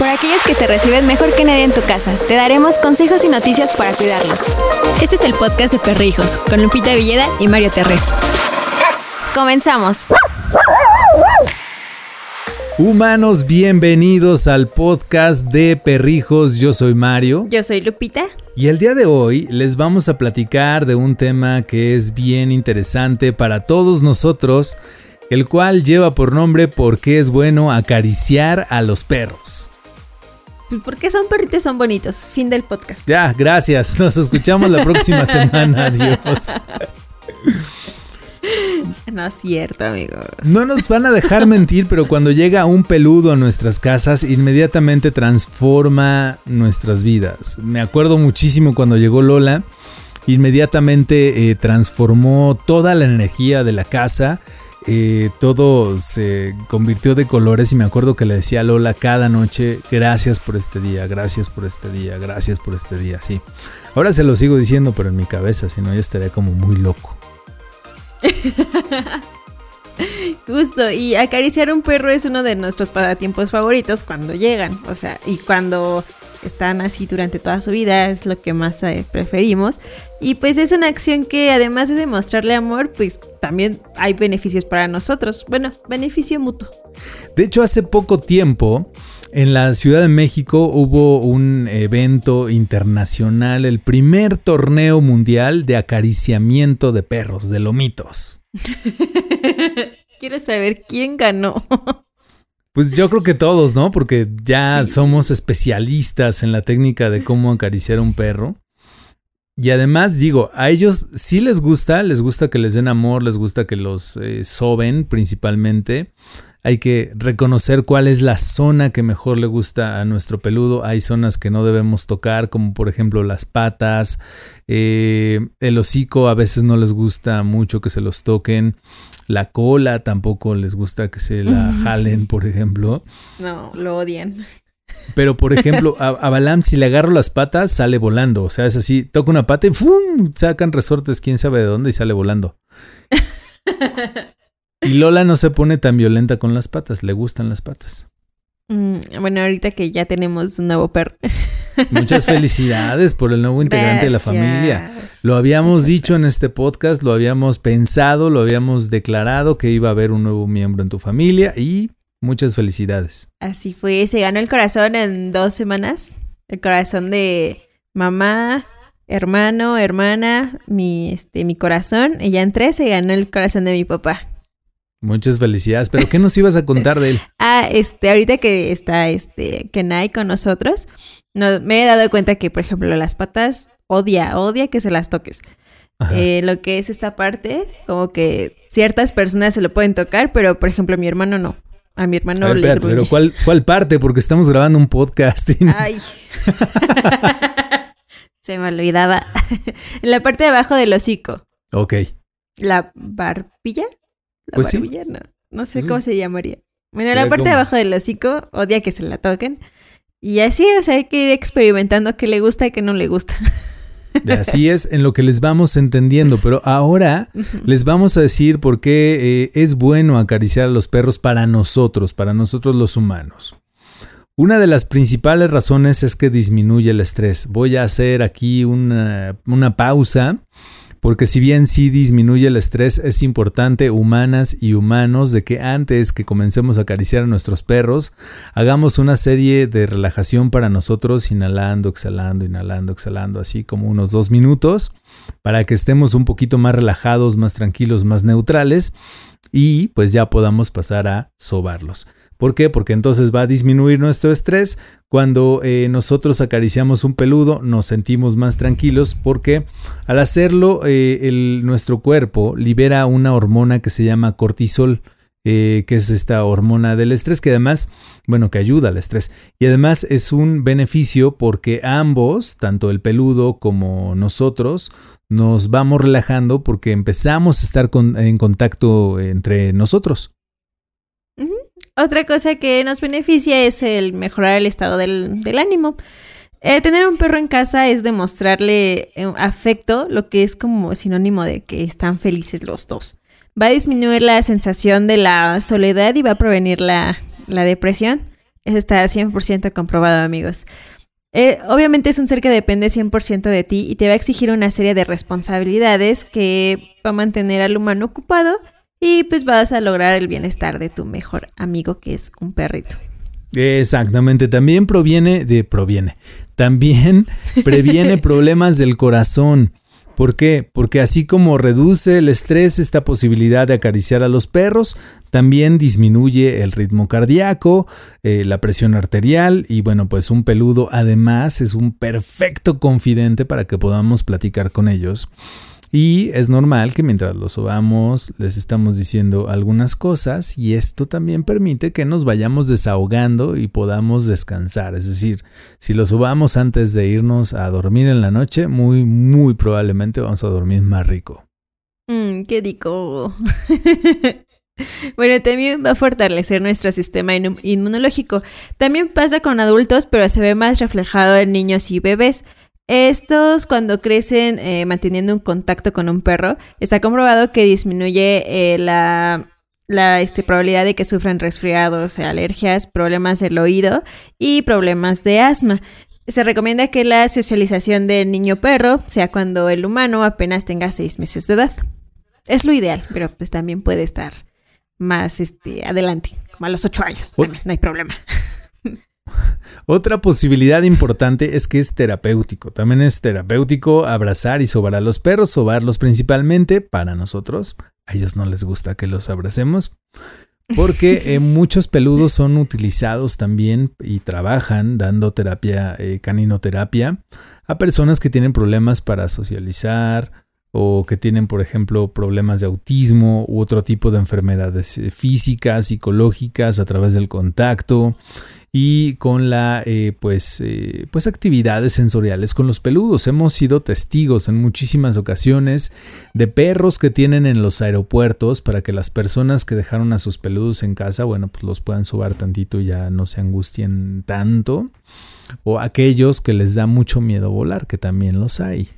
Por aquellos que te reciben mejor que nadie en tu casa, te daremos consejos y noticias para cuidarlos. Este es el podcast de Perrijos, con Lupita Villeda y Mario Terrés. Comenzamos. Humanos, bienvenidos al podcast de Perrijos. Yo soy Mario. Yo soy Lupita. Y el día de hoy les vamos a platicar de un tema que es bien interesante para todos nosotros, el cual lleva por nombre ¿Por qué es bueno acariciar a los perros? Porque son perritos, son bonitos. Fin del podcast. Ya, gracias. Nos escuchamos la próxima semana. Adiós. No es cierto, amigos. No nos van a dejar mentir, pero cuando llega un peludo a nuestras casas, inmediatamente transforma nuestras vidas. Me acuerdo muchísimo cuando llegó Lola, inmediatamente eh, transformó toda la energía de la casa. Eh, todo se convirtió de colores y me acuerdo que le decía a Lola cada noche, gracias por este día, gracias por este día, gracias por este día, sí. Ahora se lo sigo diciendo, pero en mi cabeza, si no ya estaría como muy loco. Justo, y acariciar un perro es uno de nuestros pasatiempos favoritos cuando llegan, o sea, y cuando están así durante toda su vida es lo que más eh, preferimos. Y pues es una acción que además de demostrarle amor, pues también hay beneficios para nosotros. Bueno, beneficio mutuo. De hecho, hace poco tiempo en la Ciudad de México hubo un evento internacional, el primer torneo mundial de acariciamiento de perros, de lomitos. Quiero saber quién ganó. Pues yo creo que todos, ¿no? Porque ya somos especialistas en la técnica de cómo acariciar a un perro. Y además, digo, a ellos sí les gusta, les gusta que les den amor, les gusta que los eh, soben principalmente. Hay que reconocer cuál es la zona que mejor le gusta a nuestro peludo. Hay zonas que no debemos tocar, como por ejemplo las patas, eh, el hocico a veces no les gusta mucho que se los toquen, la cola tampoco les gusta que se la jalen, por ejemplo. No, lo odian. Pero, por ejemplo, a, a, Balam, si le agarro las patas, sale volando. O sea, es así, toca una pata y ¡fum! sacan resortes, quién sabe de dónde, y sale volando. Y Lola no se pone tan violenta con las patas, le gustan las patas. Mm, bueno, ahorita que ya tenemos un nuevo perro. Muchas felicidades por el nuevo integrante de la familia. Lo habíamos dicho en este podcast, lo habíamos pensado, lo habíamos declarado que iba a haber un nuevo miembro en tu familia y muchas felicidades. Así fue, se ganó el corazón en dos semanas. El corazón de mamá, hermano, hermana, mi, este, mi corazón. Y ya en tres se ganó el corazón de mi papá. Muchas felicidades, pero ¿qué nos ibas a contar de él? ah, este, ahorita que está este Kenai con nosotros, no, me he dado cuenta que, por ejemplo, las patas odia, odia que se las toques. Eh, lo que es esta parte, como que ciertas personas se lo pueden tocar, pero por ejemplo, mi hermano no. A mi hermano a ver, le pero ¿cuál, ¿cuál parte? Porque estamos grabando un podcast. Ay. se me olvidaba. en la parte de abajo del hocico. Ok. La barbilla. La pues sí. no. Sé cómo se llamaría. Bueno, la parte de abajo del hocico odia que se la toquen. Y así, o sea, hay que ir experimentando qué le gusta y qué no le gusta. Así es en lo que les vamos entendiendo, pero ahora les vamos a decir por qué eh, es bueno acariciar a los perros para nosotros, para nosotros los humanos. Una de las principales razones es que disminuye el estrés. Voy a hacer aquí una, una pausa porque si bien sí disminuye el estrés, es importante, humanas y humanos, de que antes que comencemos a acariciar a nuestros perros, hagamos una serie de relajación para nosotros, inhalando, exhalando, inhalando, exhalando, así como unos dos minutos, para que estemos un poquito más relajados, más tranquilos, más neutrales, y pues ya podamos pasar a sobarlos. ¿Por qué? Porque entonces va a disminuir nuestro estrés. Cuando eh, nosotros acariciamos un peludo nos sentimos más tranquilos porque al hacerlo eh, el, nuestro cuerpo libera una hormona que se llama cortisol. Eh, que es esta hormona del estrés que además, bueno, que ayuda al estrés. Y además es un beneficio porque ambos, tanto el peludo como nosotros, nos vamos relajando porque empezamos a estar en contacto entre nosotros. Otra cosa que nos beneficia es el mejorar el estado del, del ánimo. Eh, tener un perro en casa es demostrarle eh, afecto, lo que es como sinónimo de que están felices los dos. Va a disminuir la sensación de la soledad y va a prevenir la, la depresión. Eso está 100% comprobado, amigos. Eh, obviamente es un ser que depende 100% de ti y te va a exigir una serie de responsabilidades que va a mantener al humano ocupado y pues vas a lograr el bienestar de tu mejor amigo que es un perrito. Exactamente, también proviene de proviene. También previene problemas del corazón. ¿Por qué? Porque así como reduce el estrés esta posibilidad de acariciar a los perros, también disminuye el ritmo cardíaco, eh, la presión arterial y bueno, pues un peludo además es un perfecto confidente para que podamos platicar con ellos. Y es normal que mientras los sobamos les estamos diciendo algunas cosas y esto también permite que nos vayamos desahogando y podamos descansar. Es decir, si los sobamos antes de irnos a dormir en la noche, muy, muy probablemente vamos a dormir más rico. Mmm, qué rico. Bueno, también va a fortalecer nuestro sistema inmunológico. También pasa con adultos, pero se ve más reflejado en niños y bebés. Estos, cuando crecen eh, manteniendo un contacto con un perro, está comprobado que disminuye eh, la, este, probabilidad de que sufran resfriados, alergias, problemas del oído y problemas de asma. Se recomienda que la socialización del niño-perro sea cuando el humano apenas tenga seis meses de edad. Es lo ideal, pero pues también puede estar más este, adelante, como a los ocho años. no hay problema. Otra posibilidad importante es que es terapéutico. También es terapéutico abrazar y sobar a los perros, sobarlos principalmente para nosotros. A ellos no les gusta que los abracemos. Porque eh, muchos peludos son utilizados también y trabajan dando terapia, eh, caninoterapia, a personas que tienen problemas para socializar o que tienen, por ejemplo, problemas de autismo u otro tipo de enfermedades eh, físicas, psicológicas a través del contacto y con la eh, pues, eh, pues actividades sensoriales con los peludos. Hemos sido testigos en muchísimas ocasiones de perros que tienen en los aeropuertos para que las personas que dejaron a sus peludos en casa, bueno, pues los puedan sobar tantito y ya no se angustien tanto. O aquellos que les da mucho miedo volar, que también los hay.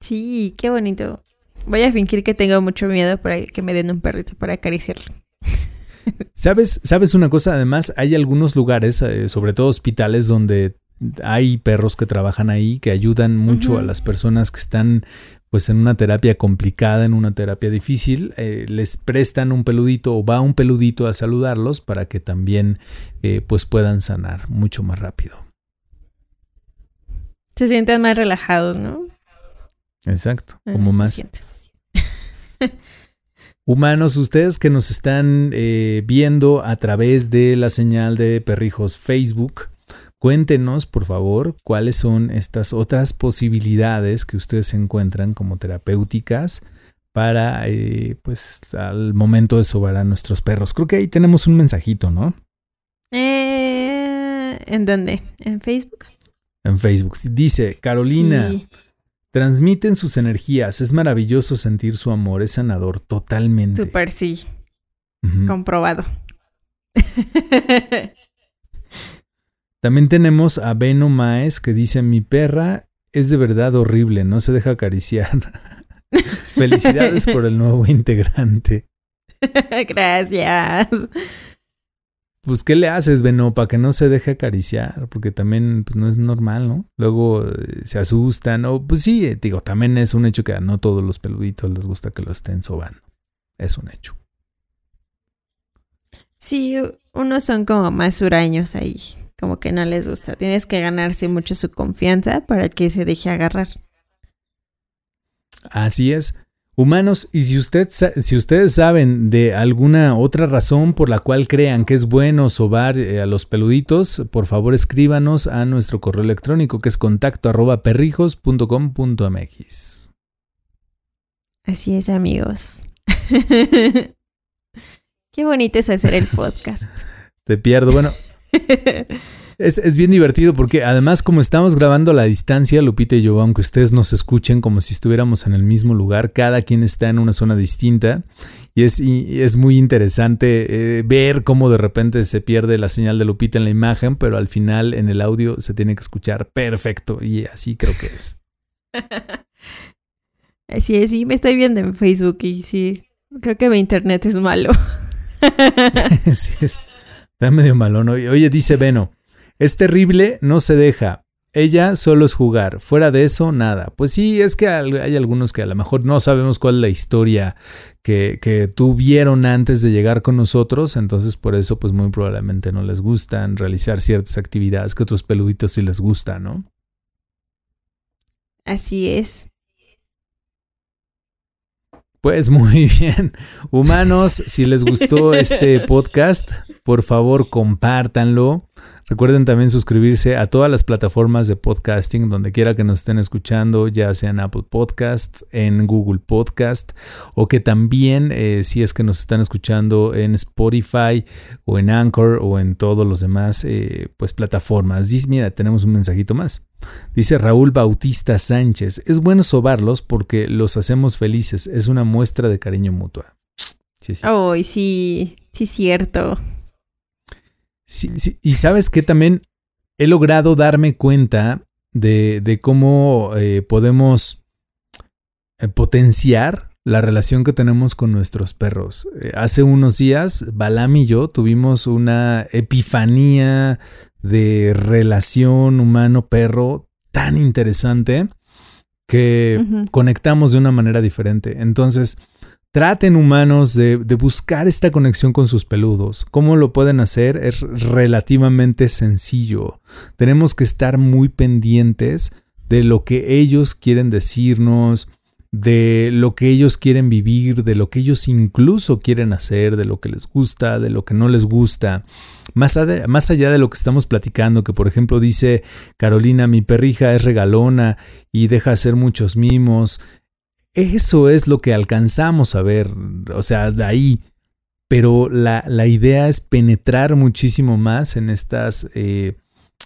Sí, qué bonito. Voy a fingir que tengo mucho miedo para que me den un perrito para acariciarlo. ¿Sabes, ¿Sabes una cosa? Además, hay algunos lugares, eh, sobre todo hospitales, donde hay perros que trabajan ahí que ayudan mucho a las personas que están pues en una terapia complicada, en una terapia difícil, eh, les prestan un peludito o va un peludito a saludarlos para que también eh, pues puedan sanar mucho más rápido. Se sienten más relajados, ¿no? Exacto, como más... Humanos, ustedes que nos están eh, viendo a través de la señal de Perrijos Facebook, cuéntenos por favor cuáles son estas otras posibilidades que ustedes encuentran como terapéuticas para, eh, pues, al momento de sobar a nuestros perros. Creo que ahí tenemos un mensajito, ¿no? Eh, ¿En dónde? ¿En Facebook? En Facebook. Dice, Carolina. Transmiten sus energías. Es maravilloso sentir su amor. Es sanador totalmente. Super sí. Comprobado. También tenemos a Beno Maes que dice: Mi perra es de verdad horrible, no se deja acariciar. Felicidades por el nuevo integrante. Gracias pues, ¿qué le haces, Beno, para que no se deje acariciar? Porque también pues, no es normal, ¿no? Luego eh, se asustan, o pues sí, eh, digo, también es un hecho que a no todos los peluditos les gusta que lo estén sobando. Es un hecho. Sí, unos son como más huraños ahí, como que no les gusta. Tienes que ganarse mucho su confianza para que se deje agarrar. Así es. Humanos, y si, usted, si ustedes saben de alguna otra razón por la cual crean que es bueno sobar eh, a los peluditos, por favor escríbanos a nuestro correo electrónico que es contacto arroba perrijos.com.mx. Así es, amigos. Qué bonito es hacer el podcast. Te pierdo. Bueno, Es, bien divertido porque además como estamos grabando a la distancia, Lupita y yo, aunque ustedes nos escuchen como si estuviéramos en el mismo lugar, cada quien está en una zona distinta y es, es muy interesante eh, ver cómo de repente se pierde la señal de Lupita en la imagen, pero al final en el audio se tiene que escuchar perfecto y así creo que es. Así es, sí, me estoy viendo en Facebook y sí, creo que mi internet es malo. sí, es, Está medio malón. Oye, dice Beno, es terrible, no se deja. Ella solo es jugar, fuera de eso, nada. Pues sí, es que hay algunos que a lo mejor no sabemos cuál es la historia que, que, tuvieron antes de llegar con nosotros, entonces por eso pues muy probablemente no les gustan realizar ciertas actividades que otros peluditos sí les gustan, ¿no? Así es. Pues muy bien. Humanos, si les gustó este podcast, por favor compártanlo. Recuerden también suscribirse a todas las plataformas de podcasting, donde quiera que nos estén escuchando, ya sea en Apple Podcasts, en Google Podcast, o que también, eh, si es que nos están escuchando en Spotify o en Anchor o en todos los demás eh, pues, plataformas. Dice, mira, tenemos un mensajito más. Dice Raúl Bautista Sánchez, es bueno sobarlos porque los hacemos felices, es una muestra de cariño mutua. Sí, sí. Sí, sí, cierto. Sí, y sabes que también he logrado darme cuenta de, cómo eh, podemos eh, potenciar la relación que tenemos con nuestros perros. Eh, hace unos días, Balam y yo tuvimos una epifanía de relación humano-perro tan interesante que conectamos de una manera diferente. Entonces, Traten humanos de, buscar esta conexión con sus peludos. ¿Cómo lo pueden hacer? Es relativamente sencillo. Tenemos que estar muy pendientes de lo que ellos quieren decirnos, de lo que ellos quieren vivir, de lo que ellos incluso quieren hacer, de lo que les gusta, de lo que no les gusta. Más, más, allá de lo que estamos platicando, que por ejemplo dice Carolina, mi perrija es regalona y deja hacer muchos mimos, eso es lo que alcanzamos a ver, o sea, de ahí. Pero la, idea es penetrar muchísimo más en estas, eh,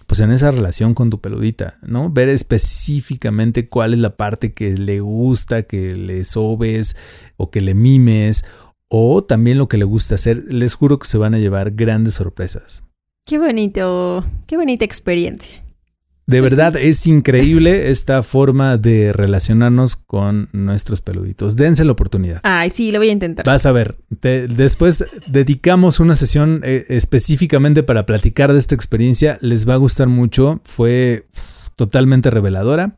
pues en esa relación con tu peludita, ¿no? Ver específicamente cuál es la parte que le gusta, que le sobes o que le mimes, o también lo que le gusta hacer. Les juro que se van a llevar grandes sorpresas. Qué bonito, qué bonita experiencia. De verdad es increíble esta forma de relacionarnos con nuestros peluditos. Dense la oportunidad. Ay, sí, lo voy a intentar. Vas a ver. después dedicamos una sesión eh, específicamente para platicar de esta experiencia. Les va a gustar mucho. Fue totalmente reveladora.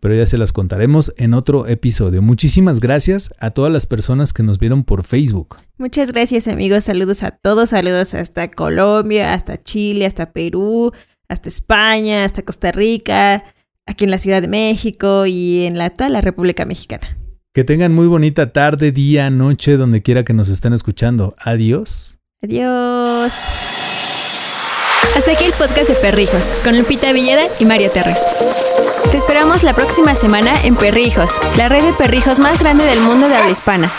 Pero ya se las contaremos en otro episodio. Muchísimas gracias a todas las personas que nos vieron por Facebook. Muchas gracias amigos. Saludos a todos. Saludos hasta Colombia, hasta Chile, hasta Perú hasta España, hasta Costa Rica, aquí en la Ciudad de México y en la, toda la República Mexicana. Que tengan muy bonita tarde, día, noche, donde quiera que nos estén escuchando. Adiós. Adiós. Hasta aquí el podcast de Perrijos, con Lupita Villeda y Mario Terres. Te esperamos la próxima semana en Perrijos, la red de perrijos más grande del mundo de habla hispana.